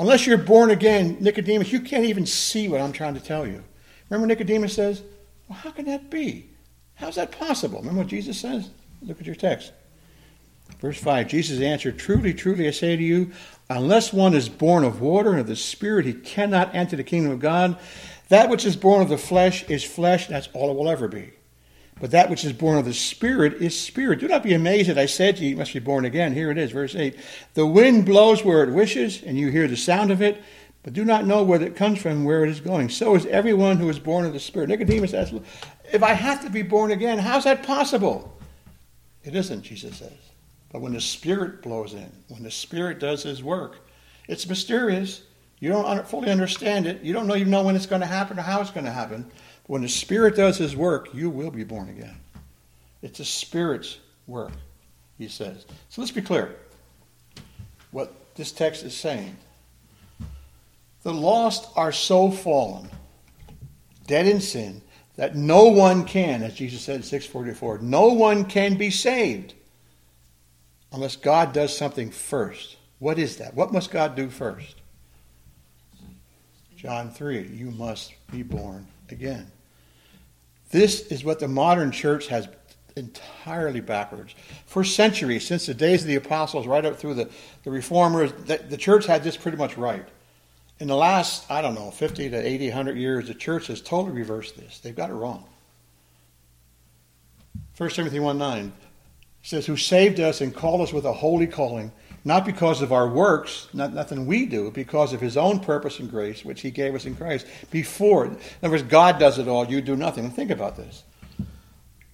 Unless you're born again, Nicodemus, you can't even see what I'm trying to tell you. Remember Nicodemus says, Well, how can that be? How's that possible? Remember what Jesus says? Look at your text. Verse 5 Jesus answered, Truly, truly, I say to you, unless one is born of water and of the Spirit, he cannot enter the kingdom of God. That which is born of the flesh is flesh, that's all it will ever be. But that which is born of the Spirit is spirit. Do not be amazed that I said to you, you must be born again. Here it is, verse 8. The wind blows where it wishes, and you hear the sound of it, but do not know where it comes from, where it is going. So is everyone who is born of the Spirit. Nicodemus asked, If I have to be born again, how's that possible? It isn't, Jesus says. But when the Spirit blows in, when the Spirit does His work, it's mysterious. You don't fully understand it. You don't know even know when it's going to happen or how it's going to happen. When the Spirit does His work, you will be born again. It's the Spirit's work, He says. So let's be clear what this text is saying. The lost are so fallen, dead in sin, that no one can, as Jesus said in 644, no one can be saved unless God does something first. What is that? What must God do first? John 3, you must be born again. This is what the modern church has entirely backwards. For centuries, since the days of the apostles, right up through the, the reformers, the, the church had this pretty much right. In the last, I don't know, 50 to 80, 100 years, the church has totally reversed this. They've got it wrong. 1 Timothy 1 9 says, Who saved us and called us with a holy calling, not because of our works, not nothing we do, but because of his own purpose and grace, which he gave us in Christ. Before, in other words, God does it all, you do nothing. And think about this.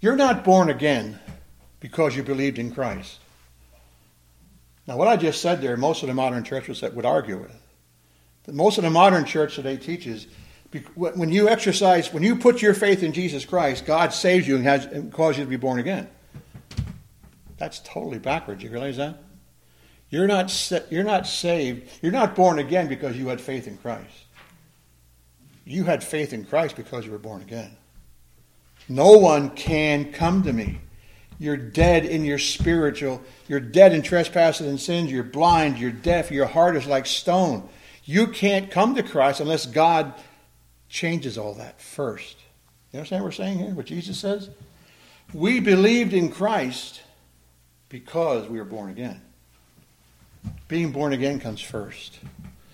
You're not born again because you believed in Christ. Now, what I just said there, most of the modern churches that would argue with. Most of the modern church today teaches when you exercise, when you put your faith in Jesus Christ, God saves you and, has, and causes you to be born again. That's totally backwards. You realize that? You're not, you're not saved. You're not born again because you had faith in Christ. You had faith in Christ because you were born again. No one can come to me. You're dead in your spiritual. You're dead in trespasses and sins. You're blind. You're deaf. Your heart is like stone. You can't come to Christ unless God changes all that first. You understand what we're saying here? What Jesus says? We believed in Christ because we were born again. Being born again comes first.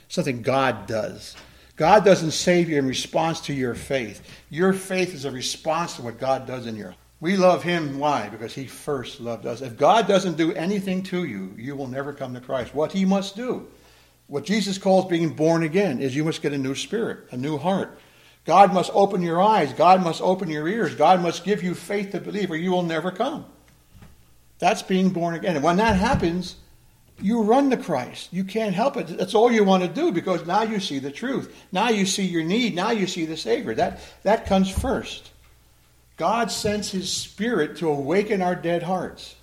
Something God does. God doesn't save you in response to your faith. Your faith is a response to what God does in your life. we love him. Why? Because he first loved us. If God doesn't do anything to you, you will never come to Christ. What he must do, what Jesus calls being born again, is you must get a new spirit, a new heart. God must open your eyes. God must open your ears. God must give you faith to believe, or you will never come. That's being born again. And when that happens, you run to Christ. You can't help it. That's all you want to do because now you see the truth. Now you see your need. Now you see the Savior. That, that comes first. God sends His Spirit to awaken our dead hearts,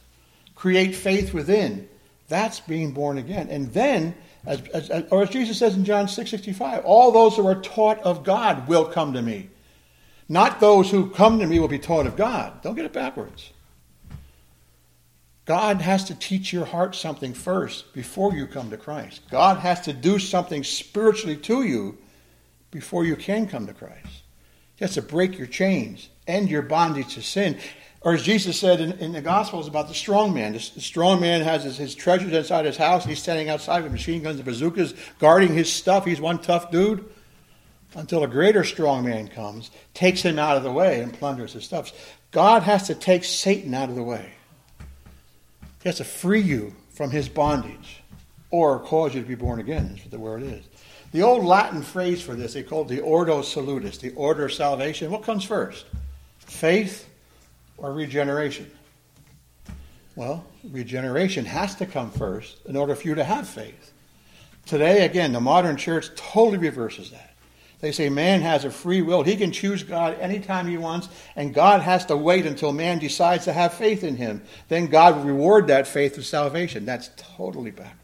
create faith within. That's being born again. And then, as, as, or as Jesus says in John 6 65, all those who are taught of God will come to me. Not those who come to me will be taught of God. Don't get it backwards. God has to teach your heart something first before you come to Christ. God has to do something spiritually to you before you can come to Christ. He has to break your chains, end your bondage to sin. Or as Jesus said in, in the Gospels about the strong man, the, the strong man has his, his, treasures inside his house. He's standing outside with machine guns and bazookas, guarding his stuff. He's one tough dude. Until a greater strong man comes, takes him out of the way, and plunders his stuff. God has to take Satan out of the way. He has to free you from his bondage or cause you to be born again, is the word is. The old Latin phrase for this, they called the ordo salutis, the order of salvation. What comes first? Faith or regeneration? Well, regeneration has to come first in order for you to have faith. Today, again, the modern church totally reverses that. They say man has a free will. He can choose God anytime he wants, and God has to wait until man decides to have faith in him. Then God will reward that faith with salvation. That's totally backwards.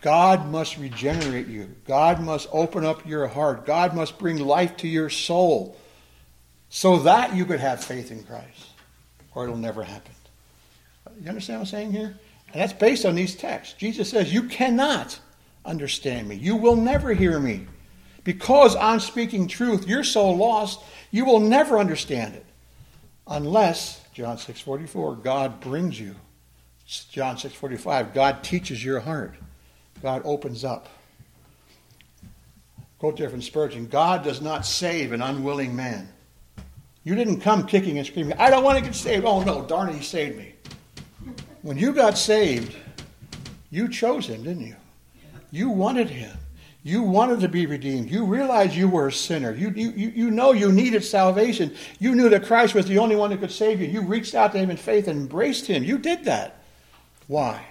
God must regenerate you. God must open up your heart. God must bring life to your soul so that you could have faith in Christ, or it'll never happen. You understand what I'm saying here? And that's based on these texts. Jesus says, You cannot understand me. You will never hear me. Because I'm speaking truth, you're so lost, you will never understand it. Unless, John 6.44, God brings you. John 6.45, God teaches your heart. God opens up. Quote from Spurgeon, God does not save an unwilling man. You didn't come kicking and screaming, I don't want to get saved. Oh no, darn it, he saved me. When you got saved, you chose him, didn't you? You wanted him. You wanted to be redeemed. You realized you were a sinner. You, you, you know you needed salvation. You knew that Christ was the only one who could save you. You reached out to him in faith and embraced him. You did that. Why?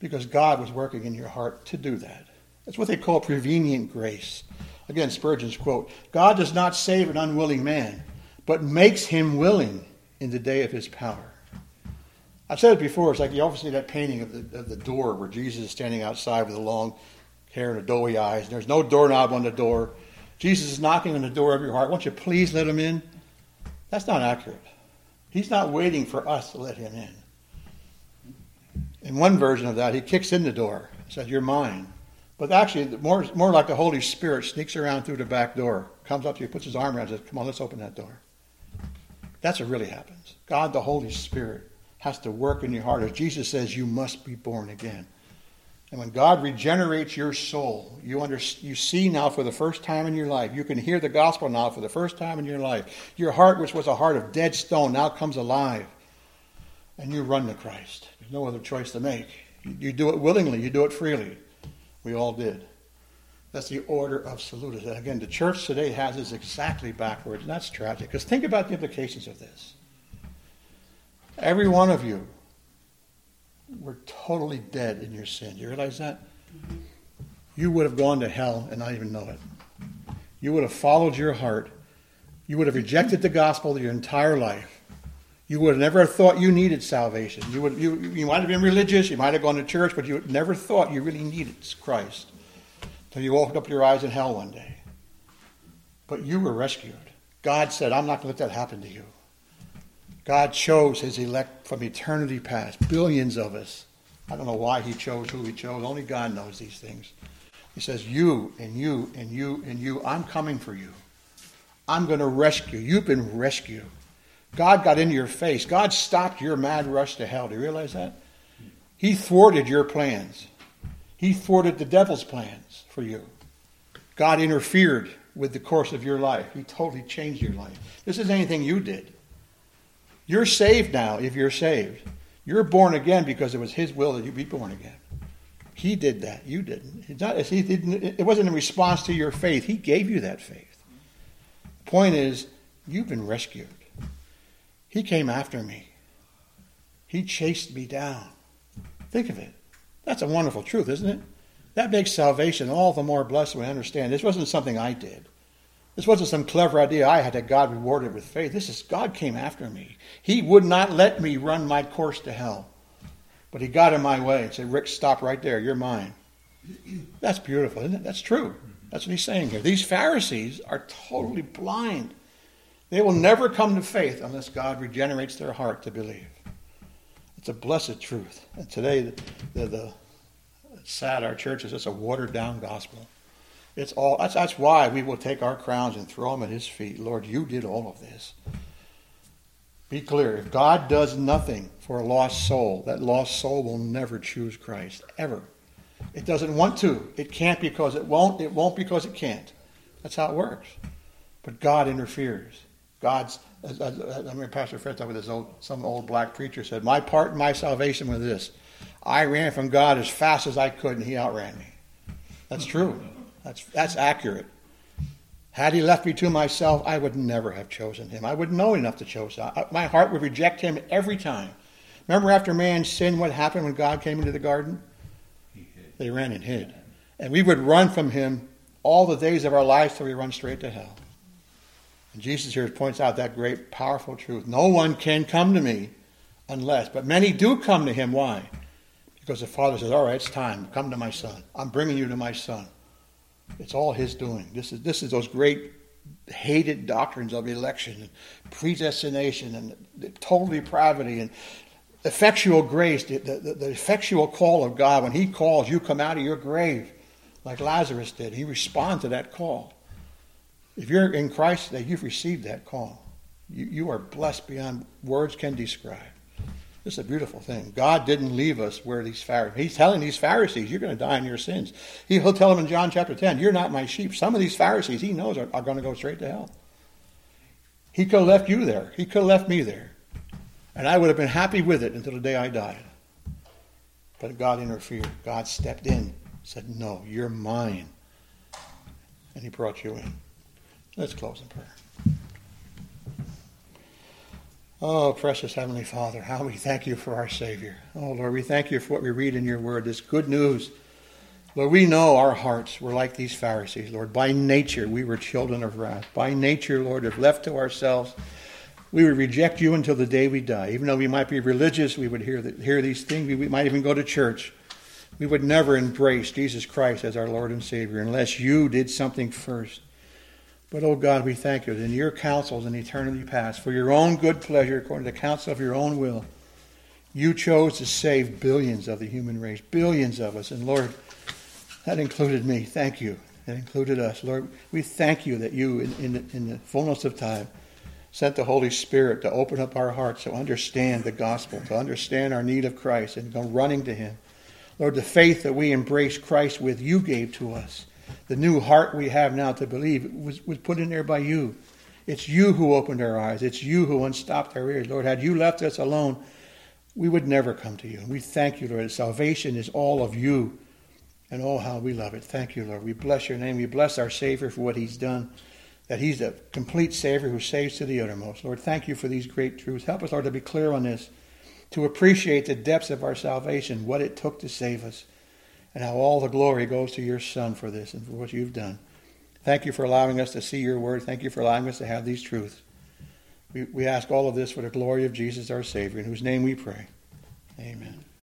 Because God was working in your heart to do that. That's what they call prevenient grace. Again, Spurgeon's quote God does not save an unwilling man, but makes him willing in the day of his power. I've said it before. It's like you often see that painting of the, of the door where Jesus is standing outside with a long hair and doughy eyes. And there's no doorknob on the door. Jesus is knocking on the door of your heart. Won't you please let him in? That's not accurate. He's not waiting for us to let him in. In one version of that, he kicks in the door and says, You're mine. But actually, more, more like the Holy Spirit sneaks around through the back door, comes up to you, puts his arm around you, says, Come on, let's open that door. That's what really happens. God, the Holy Spirit, has to work in your heart. As Jesus says, you must be born again. And when God regenerates your soul, you, under, you see now for the first time in your life. You can hear the gospel now for the first time in your life. Your heart, which was a heart of dead stone, now comes alive. And you run to Christ. There's no other choice to make. You, do it willingly, you do it freely. We all did. That's the order of salutis. And again, the church today has this exactly backwards, and that's tragic. Because think about the implications of this. Every one of you were totally dead in your sin. Do you realize that? You would have gone to hell and not even know it. You would have followed your heart. You would have rejected the gospel your entire life. You would have never thought you needed salvation. You, would, you, you might have been religious, you might have gone to church, but you never thought you really needed Christ until you opened up your eyes in hell one day. But you were rescued. God said, I'm not going to let that happen to you. God chose his elect from eternity past, billions of us. I don't know why he chose who he chose. Only God knows these things. He says, You and you and you and you, I'm coming for you. I'm going to rescue. You've been rescued. God got into your face. God stopped your mad rush to hell. Do you realize that? He thwarted your plans. He thwarted the devil's plans for you. God interfered with the course of your life. He totally changed your life. This is anything you did. You're saved now if you're saved. You're born again because it was His will that you be born again. He did that. You didn't. It's not, he didn't. It wasn't in response to your faith. He gave you that faith. Point is, you've been rescued. He came after me. He chased me down. Think of it. That's a wonderful truth, isn't it? That makes salvation all the more blessed when we understand this wasn't something I did. This wasn't some clever idea I had that God rewarded with faith. This is God came after me. He would not let me run my course to hell. But he got in my way and said, Rick, stop right there. You're mine. That's beautiful, isn't it? That's true. That's what he's saying here. These Pharisees are totally blind. They will never come to faith unless God regenerates their heart to believe. It's a blessed truth. And today, the, the, the sad our church is just a watered down gospel. It's all that's, that's why we will take our crowns and throw them at his feet. Lord, you did all of this. Be clear. If God does nothing for a lost soul, that lost soul will never choose Christ. Ever. It doesn't want to. It can't because it won't. It won't because it can't. That's how it works. But God interferes. God's. I remember Pastor Fred talking with this old, some old black preacher said, "My part in my salvation was this: I ran from God as fast as I could, and He outran me." That's true. That's that's accurate. Had He left me to myself, I would never have chosen Him. I wouldn't know enough to choose. My heart would reject Him every time. Remember, after man sinned, what happened when God came into the garden? They ran and hid. And we would run from him all the days of our lives till we run straight to hell. And Jesus here points out that great, powerful truth. No one can come to me unless, but many do come to him. Why? Because the Father says, All right, it's time. Come to my Son. I'm bringing you to my Son. It's all his doing. This is, this is those great hated doctrines of election and predestination and total depravity and effectual grace, the, the, the, effectual call of God, when He calls, you come out of your grave like Lazarus did. He responds to that call. If you're in Christ today, you've received that call. You, you are blessed beyond words can describe. This is a beautiful thing. God didn't leave us where these Pharisees. He's telling these Pharisees, you're going to die in your sins. He'll tell them in John chapter 10, you're not my sheep. Some of these Pharisees, he knows, are, are going to go straight to hell. He could have left you there. He could have left me there. And I would have been happy with it until the day I died. But God interfered. God stepped in, said, No, you're mine. And He brought you in. Let's close in prayer. Oh, precious Heavenly Father, how we thank you for our Savior. Oh, Lord, we thank you for what we read in your word, this good news. Lord, we know our hearts were like these Pharisees, Lord. By nature, we were children of wrath. By nature, Lord, if left to ourselves, we would reject you until the day we die. Even though we might be religious, we would hear, the, hear these things. We, we might even go to church. We would never embrace Jesus Christ as our Lord and Savior unless you did something first. But, oh God, we thank you that in your counsels in eternity past, for your own good pleasure, according to the counsel of your own will, you chose to save billions of the human race, billions of us. And Lord, that included me. Thank you. That included us. Lord, we thank you that you, in, in, in the fullness of time, sent the Holy Spirit to open up our hearts to understand the gospel, to understand our need of Christ and go running to Him. Lord, the faith that we embrace Christ with, you gave to us. The new heart we have now to believe was, was put in there by you. It's you who opened our eyes. It's you who unstopped our ears. Lord, had you left us alone, we would never come to you. And we thank you, Lord. Salvation is all of you. And oh, how we love it. Thank you, Lord. We bless your name. We bless our Savior for what he's done that He's a complete Savior who saves to the uttermost. Lord, thank you for these great truths. Help us, Lord, to be clear on this, to appreciate the depths of our salvation, what it took to save us, and how all the glory goes to your Son for this and for what you've done. Thank you for allowing us to see your word. Thank you for allowing us to have these truths. We, we ask all of this for the glory of Jesus, our Savior, in whose name we pray. Amen.